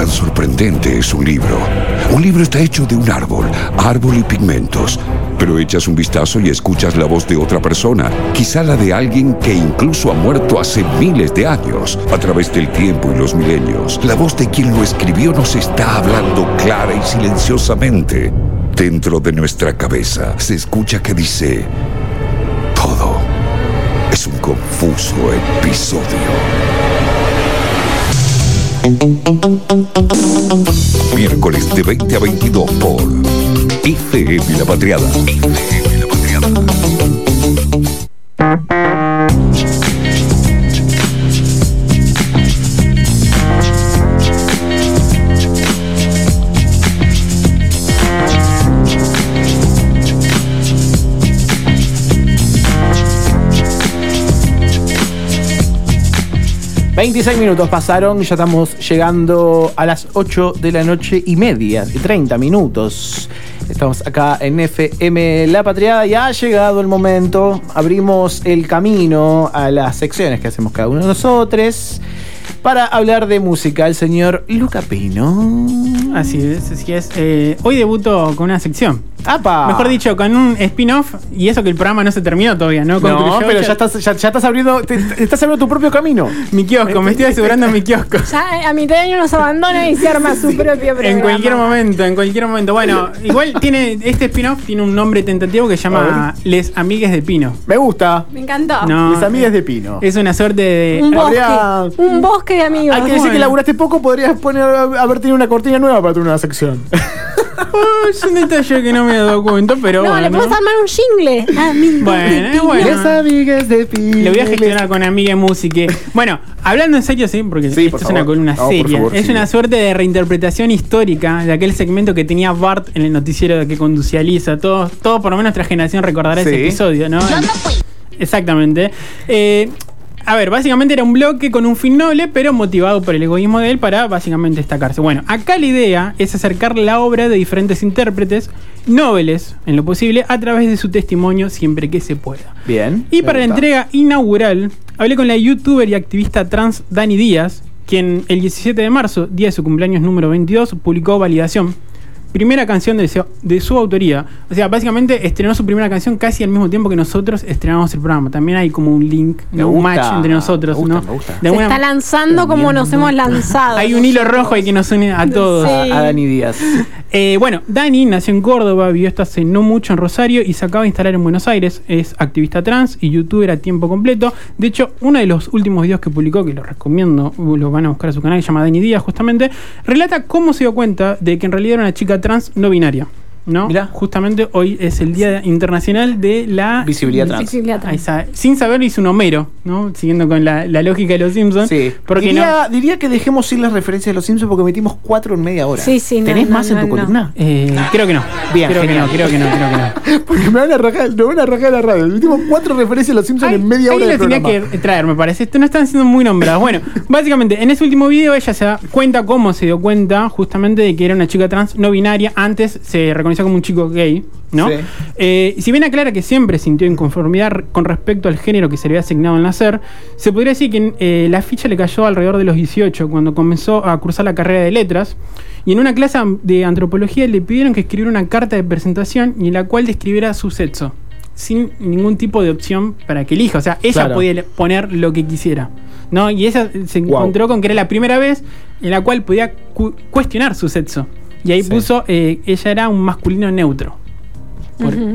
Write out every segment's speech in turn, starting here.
tan sorprendente es un libro? Un libro está hecho de un árbol, árbol y pigmentos. Pero echas un vistazo y escuchas la voz de otra persona, quizá la de alguien que incluso ha muerto hace miles de años, a través del tiempo y los milenios. La voz de quien lo escribió nos está hablando clara y silenciosamente. Dentro de nuestra cabeza se escucha que dice, todo es un confuso episodio. Miércoles de 20 a 22 por ICM La Patriada. ICM La Patriada. 26 minutos pasaron, ya estamos llegando a las 8 de la noche y media, y 30 minutos. Estamos acá en FM La Patriada y ha llegado el momento. Abrimos el camino a las secciones que hacemos cada uno de nosotros para hablar de música. El señor Luca Pino. Así es, así es. Eh, hoy debuto con una sección. ¡Apa! Mejor dicho, con un spin-off, y eso que el programa no se terminó todavía, ¿no? no, pero ya estás, ya, estás abriendo, estás abriendo tu propio camino. Mi kiosco, me estoy asegurando mi kiosco. Ya eh, a mitad de año nos abandona y se arma su propio programa. En cualquier momento, en cualquier momento. Bueno, igual tiene, este spin-off tiene un nombre tentativo que se llama Les Amigues de Pino. Me gusta. Me encantó. Les Amigues de Pino. Es una suerte de... Un bosque, un bosque de amigos. Hay que decir que laburaste poco, podrías poner, haber tenido una cortina nueva para tu nueva sección. es un detalle que no me he dado cuenta, pero. No, le podemos armar un jingle. bueno, bueno. Les amigas de Pino. Le voy a gestionar con Amiga Música. Bueno, hablando en serio, sí, porque esto es una columna seria. es una suerte de reinterpretación histórica de aquel segmento que tenía Bart en el noticiero de que conducía Lisa. Todo, todo por lo menos nuestra generación recordará ese episodio, ¿no? Yo no fui. Exactamente. Eh, a ver, básicamente era un bloque con un fin noble, pero motivado por el egoísmo de él para básicamente destacarse. Bueno, acá la idea es acercar la obra de diferentes intérpretes, nobles en lo posible, a través de su testimonio siempre que se pueda. Bien. Y para la entrega inaugural, hablé con la youtuber y activista trans Dani Díaz, quien el 17 de marzo, día de su cumpleaños número 22, publicó Validación, primera canción de su, de su, autoría. O sea, básicamente estrenó su primera canción casi al mismo tiempo que nosotros estrenamos el programa. También hay como un link, un match entre nosotros. ¿no? Se está lanzando como nos hemos lanzado. hay un hilo rojo ahí que nos une a todos. A, Dani Díaz. Eh, bueno, Dani nació en Córdoba, vivió hasta hace no mucho en Rosario y se acaba de instalar en Buenos Aires. Es activista trans y youtuber a tiempo completo. De hecho, uno de los últimos videos que publicó, que lo recomiendo, lo van a buscar a su canal, se llama Dani Díaz justamente, relata cómo se dio cuenta de que en realidad era una chica trans no binaria. ¿No? Justamente hoy es el Día Internacional de la Visibilidad Trans. sin saber hizo un Homero, ¿no? Siguiendo con la, lógica de los Simpsons. Sí. Diría, diría, que dejemos ir las referencias de los Simpsons porque metimos cuatro en media hora. Sí, sí, ¿Tenés más en tu columna? Eh, creo que no. Bien, creo que no, creo que no, creo que no. porque me van a rajar, me van a rajar la radio. Metimos cuatro referencias de los Simpsons en media hora. Ahí lo tenía que traer, me parece. Esto no están siendo muy nombradas. Bueno, básicamente, en ese último video ella se da cuenta cómo se dio cuenta justamente de que era una chica trans no binaria. Antes se reconocía como un chico gay ¿no? Eh, si bien aclara que siempre sintió inconformidad con respecto al género que se le había asignado al nacer, se podría decir que eh, la ficha le cayó alrededor de los 18, cuando comenzó a cursar la carrera de letras. Y en una clase de antropología le pidieron que escribiera una carta de presentación y en la cual describiera su sexo, sin ningún tipo de opción para que elija. O sea, ella podía poner lo que quisiera. ¿no? Y ella se encontró con que era la primera vez en la cual podía cuestionar su sexo. Y ahí puso, eh, ella era un masculino neutro.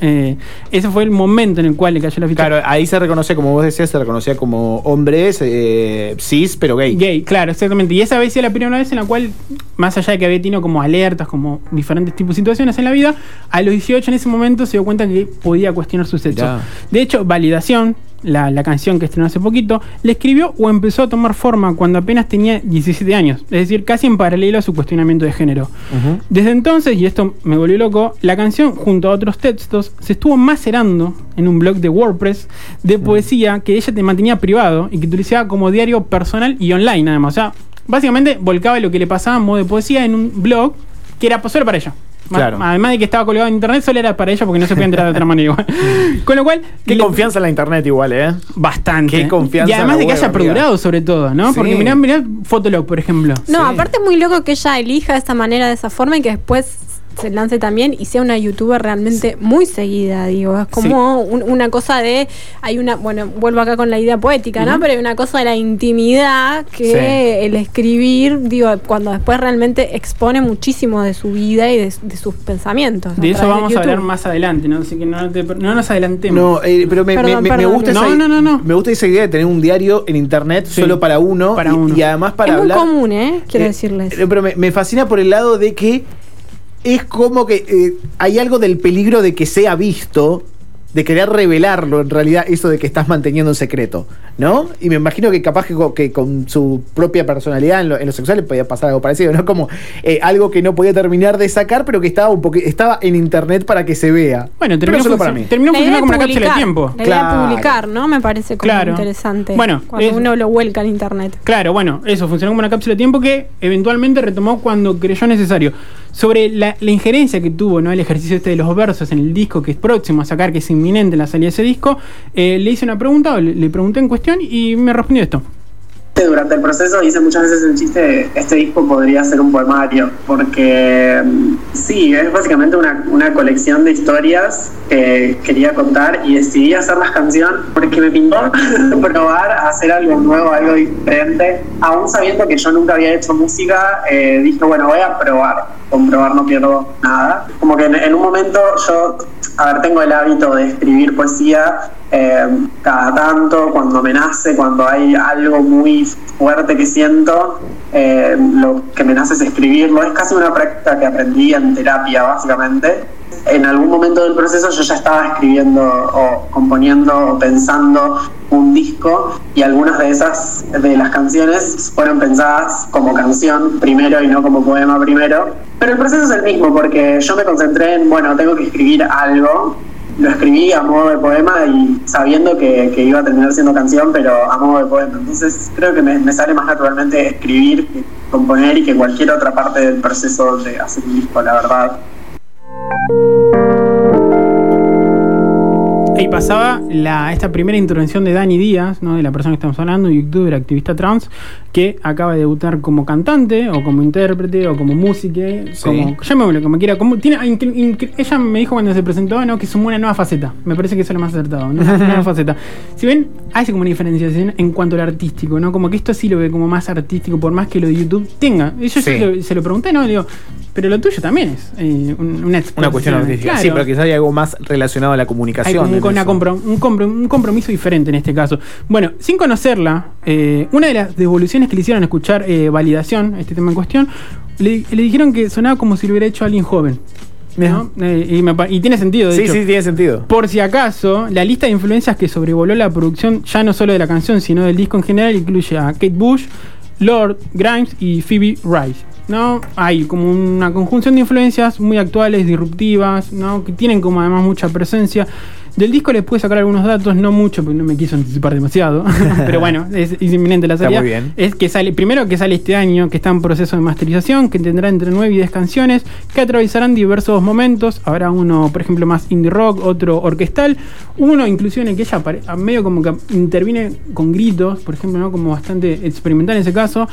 Eh, ese fue el momento en el cual le cayó la ficha. Claro, ahí se reconoce, como vos decías, se reconocía como hombres eh, cis, pero gay. Gay, claro, exactamente. Y esa vez era la primera vez en la cual, más allá de que había tenido como alertas, como diferentes tipos de situaciones en la vida, a los 18 en ese momento se dio cuenta que podía cuestionar su sexo. De hecho, validación, la, canción que estrenó hace poquito, le escribió o empezó a tomar forma cuando apenas tenía 17 años, es decir, casi en paralelo a su cuestionamiento de género. Desde entonces, y esto me volvió loco, la canción, junto a otros textos, se estuvo macerando en un blog de WordPress de poesía que ella te mantenía privado y que utilizaba como diario personal y online, además. O sea, básicamente volcaba lo que le pasaba en modo de poesía en un blog que era solo para ella. Claro. Además de que estaba colgado en internet, solo era para ella porque no se podía enterar de otra manera igual. Con lo cual, Qué le- confianza en la internet igual, ¿eh? bastante. Qué confianza Y además de que web, haya amiga. perdurado sobre todo, ¿no? Sí. Porque mirá, mirá Fotolog, por ejemplo. No, Sí. aparte es muy loco que ella elija de esa manera, de esa forma y que después se lance también y sea una youtuber realmente muy seguida, digo. Es como un- una cosa de. Hay una. Bueno, vuelvo acá con la idea poética, ¿no? Pero hay una cosa de la intimidad que Sí. el escribir, digo, cuando después realmente expone muchísimo de su vida y de, de sus pensamientos. De eso vamos a hablar más adelante, ¿no? Así que no, te- no nos adelantemos. No, eh, pero me, Perdón, me- me- gusta Luis. esa, No, no, no, no. me gusta esa idea de tener un diario en internet Sí, solo para uno, para y, uno. y además para es hablar. muy común, ¿eh? Quiero Eh, decirles. eh, Pero me, me fascina por el lado de que es como que eh, hay algo del peligro de que sea visto, de querer revelarlo en realidad, eso de que estás manteniendo un secreto, ¿no? Y me imagino que capaz que, co- que con su propia personalidad en lo, en lo sexual le podía pasar algo parecido, ¿no? Como eh, algo que no podía terminar de sacar, pero que estaba un poco, estaba en internet para que se vea. Bueno, terminó, solo func- para mí. terminó La idea funcionando como una cápsula de tiempo. La idea de Claro. publicar, ¿no? Me parece como Claro. interesante. Bueno, cuando es- uno lo vuelca en internet. Claro, bueno, eso funcionó como una cápsula de tiempo que eventualmente retomó cuando creyó necesario. Sobre la, injerencia que tuvo ¿no? el ejercicio este de los versos en el disco que es próximo a sacar, que es inminente la salida de ese disco, eh, le hice una pregunta, o le, pregunté en cuestión y me respondió esto. Durante el proceso hice muchas veces el chiste, este disco podría ser un poemario, porque mm, sí, es básicamente una, una colección de historias que quería contar y decidí hacer las canciones porque me pintó probar hacer algo nuevo, algo diferente. Aún sabiendo que yo nunca había hecho música, eh, dije, bueno, voy a probar. Con probar no pierdo nada. Como que en un momento yo, a ver, tengo el hábito de escribir poesía eh, cada tanto, cuando me nace, cuando hay algo muy fuerte que siento, eh, lo que me nace es escribirlo. Es casi una práctica que aprendí en terapia, básicamente. En algún momento del proceso yo ya estaba escribiendo o componiendo o pensando un disco y algunas de esas de las canciones fueron pensadas como canción primero y no como poema primero. Pero el proceso es el mismo porque yo me concentré en, bueno, tengo que escribir algo lo escribí a modo de poema y sabiendo que, iba a terminar siendo canción, pero a modo de poema. Entonces creo que me, me sale más naturalmente escribir que componer y que cualquier otra parte del proceso de hacer un disco, la verdad. Ahí pasaba la, esta primera intervención de Dani Díaz, ¿no? de la persona que estamos hablando, youtuber, activista trans, que acaba de debutar como cantante, o como intérprete, o como música, como, llamémoslo como quiera. Como, tiene, incre- ella me dijo cuando se presentó ¿no? que sumó una nueva faceta. Me parece que eso es lo más acertado, ¿no? una nueva faceta. Si ven, hay como una diferenciación en cuanto al artístico, ¿no? Como que esto sí lo ve como más artístico, por más que lo de YouTube tenga. Y Yo Sí. se, lo, se lo pregunté, ¿no? Digo, pero lo tuyo también es eh, un- una Una cuestión artística. claro. Sí, pero quizás hay algo más relacionado a la Hay comunicación. una compro- un, compro- un compromiso diferente en este caso. Bueno, sin conocerla, eh, una de las devoluciones que le hicieron escuchar eh, validación, este tema en cuestión, le, le dijeron que sonaba como si lo hubiera hecho alguien joven. ¿no? Eh, y, me pa- y tiene sentido, de Sí, hecho. sí, tiene sentido. Por si acaso, la lista de influencias que sobrevoló la producción, ya no solo de la canción, sino del disco en general, incluye a Kate Bush, Lord, Grimes y Phoebe Rice. ¿No? Hay como una conjunción de influencias muy actuales, disruptivas, ¿no? que tienen como además mucha presencia. Del disco les pude sacar algunos datos, no mucho, porque no me quiso anticipar demasiado. Pero bueno, es, es inminente la Está salida. muy bien. Es que sale, primero que sale este año, que está en proceso de masterización, que tendrá entre 9 y 10 canciones, que atravesarán diversos momentos. Habrá uno, por ejemplo, más indie rock, otro orquestal, uno inclusive en el que ella medio como que interviene con gritos, por ejemplo, ¿no? como bastante experimental en ese caso.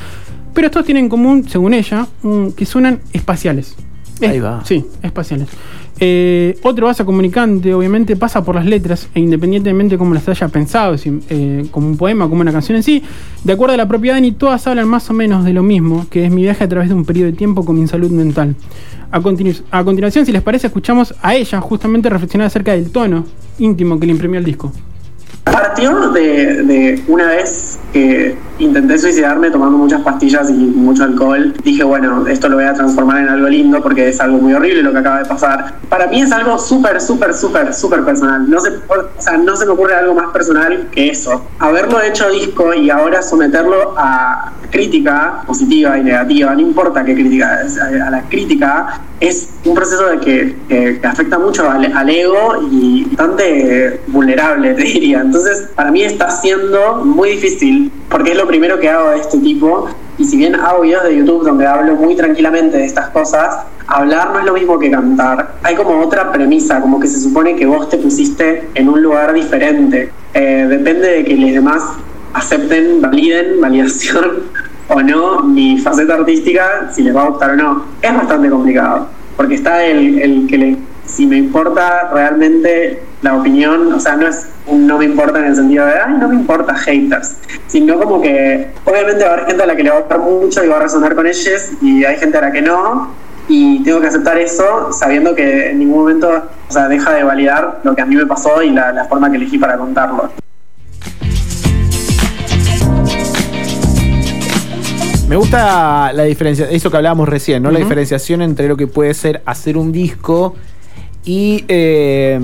Pero estos tienen en común, según ella, un- que suenan espaciales. Ahí va. Sí, espaciales. Eh, otro base comunicante, obviamente, pasa por las letras, e independientemente de cómo las haya pensado, si, eh, como un poema, como una canción en sí, de acuerdo a la propia Dani, todas hablan más o menos de lo mismo, que es mi viaje a través de un periodo de tiempo con mi salud mental. A, continu- a continuación, si les parece, escuchamos a ella justamente reflexionar acerca del tono íntimo que le imprimió el disco. Partió de, de una vez que intenté suicidarme tomando muchas pastillas y mucho alcohol. Dije, bueno, esto lo voy a transformar en algo lindo porque es algo muy horrible lo que acaba de pasar. Para mí es algo súper, súper, súper, súper personal. No se, o sea, no se me ocurre algo más personal que eso. Haberlo hecho disco y ahora someterlo a crítica positiva y negativa, no importa qué crítica, a la crítica, es un proceso de que, que- que afecta mucho al, al ego y bastante vulnerable, te diría. Entonces, para mí está siendo muy difícil, porque es lo primero que hago de este tipo, Y si bien hago videos de YouTube donde hablo muy tranquilamente de estas cosas, hablar no es lo mismo que cantar. Hay como otra premisa, como que se supone que vos te pusiste en un lugar diferente. Eh, depende de que los demás acepten, validen, validación o no mi faceta artística, si les va a gustar o no. Es bastante complicado, porque está el, el que le, si me importa realmente la opinión, o sea, no es un no me importa en el sentido de, ay, no me importa haters, sino como que obviamente va a haber gente a la que le va a gustar mucho y va a resonar con ellos y hay gente a la que no, y tengo que aceptar eso sabiendo que en ningún momento o sea, deja de validar lo que a mí me pasó y la, la forma que elegí para contarlo. Me gusta la diferencia, eso que hablábamos recién, ¿no? La diferenciación entre lo que puede ser hacer un disco y eh,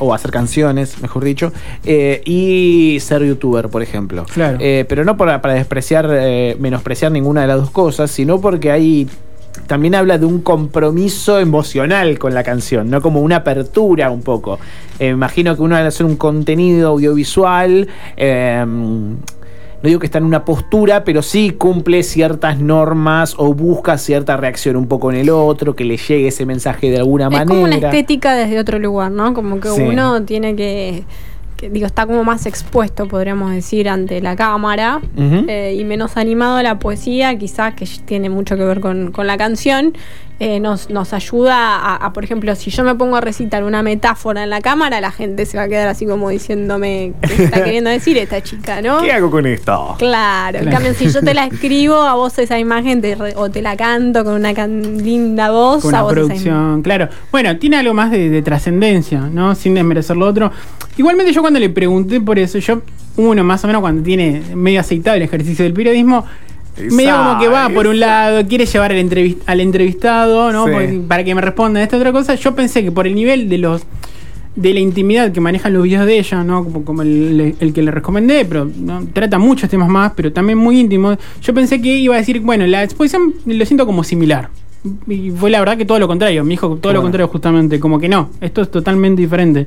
o hacer canciones, mejor dicho, eh, y ser youtuber, por ejemplo. Claro. Eh, pero no para, para despreciar, eh, menospreciar ninguna de las dos cosas, sino porque hay también habla de un compromiso emocional con la canción, no como una apertura un poco. Imagino que uno al hacer un contenido audiovisual, eh, no digo que está en una postura, pero sí cumple ciertas normas o busca cierta reacción un poco en el otro, que le llegue ese mensaje de alguna Es manera. como una estética desde otro lugar, ¿no? Como que Sí. uno tiene que, digo, está como más expuesto, podríamos decir, ante la cámara eh, y menos animado a la poesía, quizás que tiene mucho que ver con, con la canción. eh, nos, nos ayuda a, a, por ejemplo, si yo me pongo a recitar una metáfora en la cámara, la gente se va a quedar así como diciéndome qué está queriendo decir esta chica, ¿no? ¿Qué hago con esto? Claro, en cambio, si yo te la escribo, a vos esa imagen te re- o te la canto con una can- linda voz, Con a una vos esa imagen. producción, claro. Bueno, tiene algo más de, de trascendencia, ¿no? Sin desmerecer lo otro. Igualmente yo cuando le pregunté por eso, yo, uno más o menos cuando tiene medio aceitado el ejercicio del periodismo, medio como que va por un lado, quiere llevar al, entrevis- al entrevistado, ¿no? Sí. Para que me responda esta otra cosa. Yo pensé que por el nivel de los de la intimidad que manejan los videos de ella, ¿no? Como, como el, el que le recomendé, pero ¿no? trata muchos temas más, pero también muy íntimos. Yo pensé que iba a decir, bueno, la exposición lo siento como similar. Y fue la verdad que todo lo contrario, me dijo todo lo Bueno. contrario justamente, como que no, esto es totalmente diferente.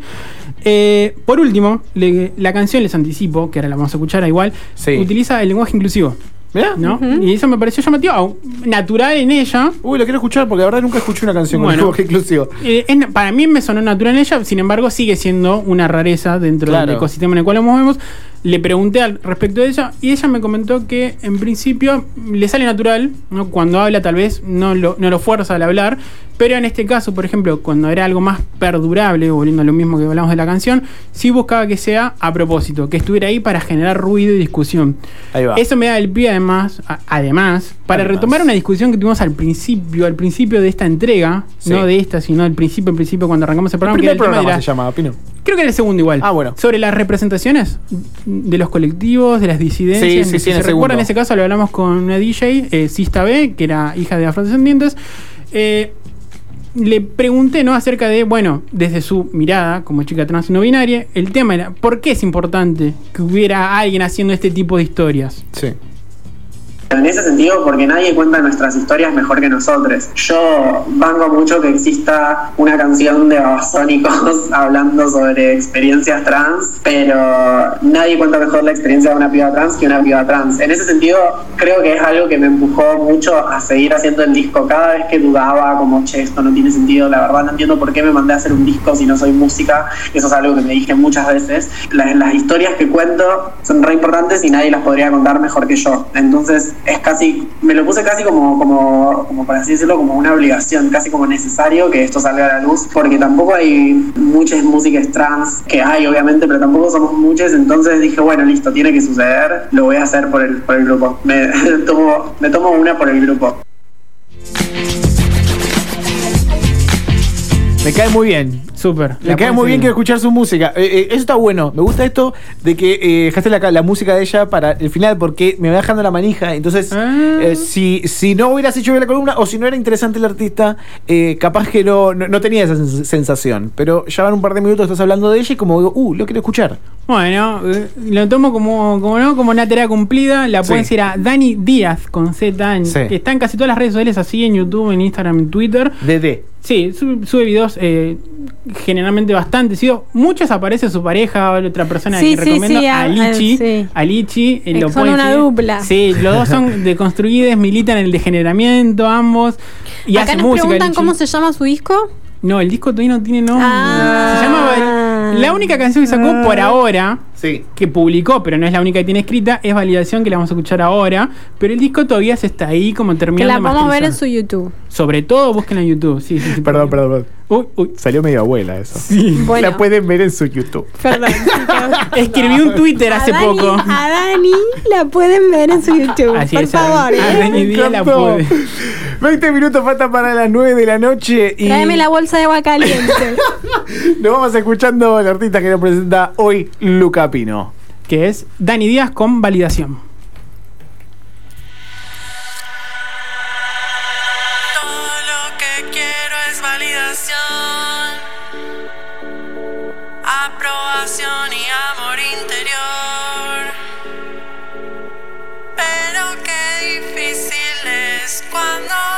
Eh, por último, le- la canción, les anticipo, que ahora la vamos a escuchar igual, Sí. utiliza el lenguaje inclusivo, Mirá. ¿no? Y eso me pareció llamativo, natural en ella, Uy, lo quiero escuchar porque la verdad nunca escuché una canción Bueno. con lenguaje inclusivo. Eh, es- para mí me sonó natural en ella, sin embargo sigue siendo una rareza dentro Claro. del ecosistema en el cual nos movemos. Le pregunté al respecto de ella y ella me comentó que en principio le sale natural, ¿no? cuando habla tal vez no lo, no lo fuerza al hablar, pero en este caso, por ejemplo, cuando era algo más perdurable, volviendo a lo mismo que hablamos de la canción, sí buscaba que sea a propósito, que estuviera ahí para generar ruido y discusión. Ahí va. Eso me da el pie además, a- además, para Además. retomar una discusión que tuvimos al principio, al principio de esta entrega, Sí. no de esta, sino al principio, al principio cuando arrancamos el programa, que primer el tema de programa la- se llama, Pino. creo que era el segundo igual. Ah, bueno. Sobre las representaciones de los colectivos, de las disidencias. Sí, sí, sí, si en se recuerdan, en ese caso lo hablamos con una DJ, eh, Sista B, que era hija de afrodescendientes. Eh, le pregunté, ¿no? Acerca de, bueno, desde su mirada como chica trans no binaria, el tema era, ¿por qué es importante que hubiera alguien haciendo este tipo de historias? Sí. En ese sentido, porque nadie cuenta nuestras historias mejor que nosotros. Yo banco mucho que exista una canción de babasónicos hablando sobre experiencias trans, pero nadie cuenta mejor la experiencia de una piba trans que una piba trans. En ese sentido, creo que es algo que me empujó mucho a seguir haciendo el disco. Cada vez que dudaba, como, che, esto no tiene sentido, la verdad no entiendo por qué me mandé a hacer un disco si no soy música. Eso es algo que me dije muchas veces. Las, las historias que cuento son re importantes y nadie las podría contar mejor que yo. Entonces, es casi, me lo puse casi como, como, como por así decirlo, como una obligación, casi como necesario que esto salga a la luz, porque tampoco hay muchas músicas trans, que hay obviamente, pero tampoco somos muchas, entonces dije, bueno, listo, tiene que suceder, lo voy a hacer por el, por el grupo. Me tomo, me tomo una por el grupo. Me cae muy bien. Súper. Me cae muy bien que escuchar su música. Eh, eh, eso está bueno. Me gusta esto de que eh, dejaste la, la música de ella para el final porque me va dejando la manija. Entonces, Ah. si, si no hubieras hecho bien la columna o si no era interesante el artista, capaz que no, no, no tenía esa sens- sensación. Pero ya van un par de minutos, estás hablando de ella y como digo, uh, lo quiero escuchar. Bueno, eh, lo tomo como, como, ¿no? como una tarea cumplida. La Sí. pueden decir a Dani Díaz con Z. en- Sí. que está en casi todas las redes sociales, así en YouTube, en Instagram, en Twitter. DD. Sí, su- sube videos eh, generalmente bastante. sido Muchos aparece su pareja o otra persona Sí, que sí, recomiendo. sí, a ah, Lichi. sí. A Lichi. eh, lo son una seguir. dupla. Sí, los dos son deconstruidos, militan en el degeneramiento, ambos. Y Acá hacen nos música. preguntan cómo se llama su disco. No, el disco todavía no tiene nombre. Ah. Se llama. La única canción que sacó por ahora Sí. que publicó, pero no es la única que tiene escrita, es Validación, que la vamos a escuchar ahora. Pero el disco todavía se está ahí como Que terminando la de podemos ver en su YouTube. Sobre todo búsquenla en YouTube. Sí, sí, sí. Perdón, perdón, perdón. Uy, uy. Salió medio abuela eso. Bueno. La pueden ver en su YouTube. Perdón. Escribí un Twitter A hace Dani- poco. A Dani la pueden ver en su YouTube. Así por es, favor. a ¿eh? Dani Díaz la puede. 20 minutos faltan para las 9 de la noche. Y... Tráeme la bolsa de agua caliente. Nos vamos escuchando al artista que nos presenta hoy, Luca Pino. Que es Dani Díaz con validación. Todo lo que quiero es validación, aprobación y amor interior. Pero qué difícil es cuando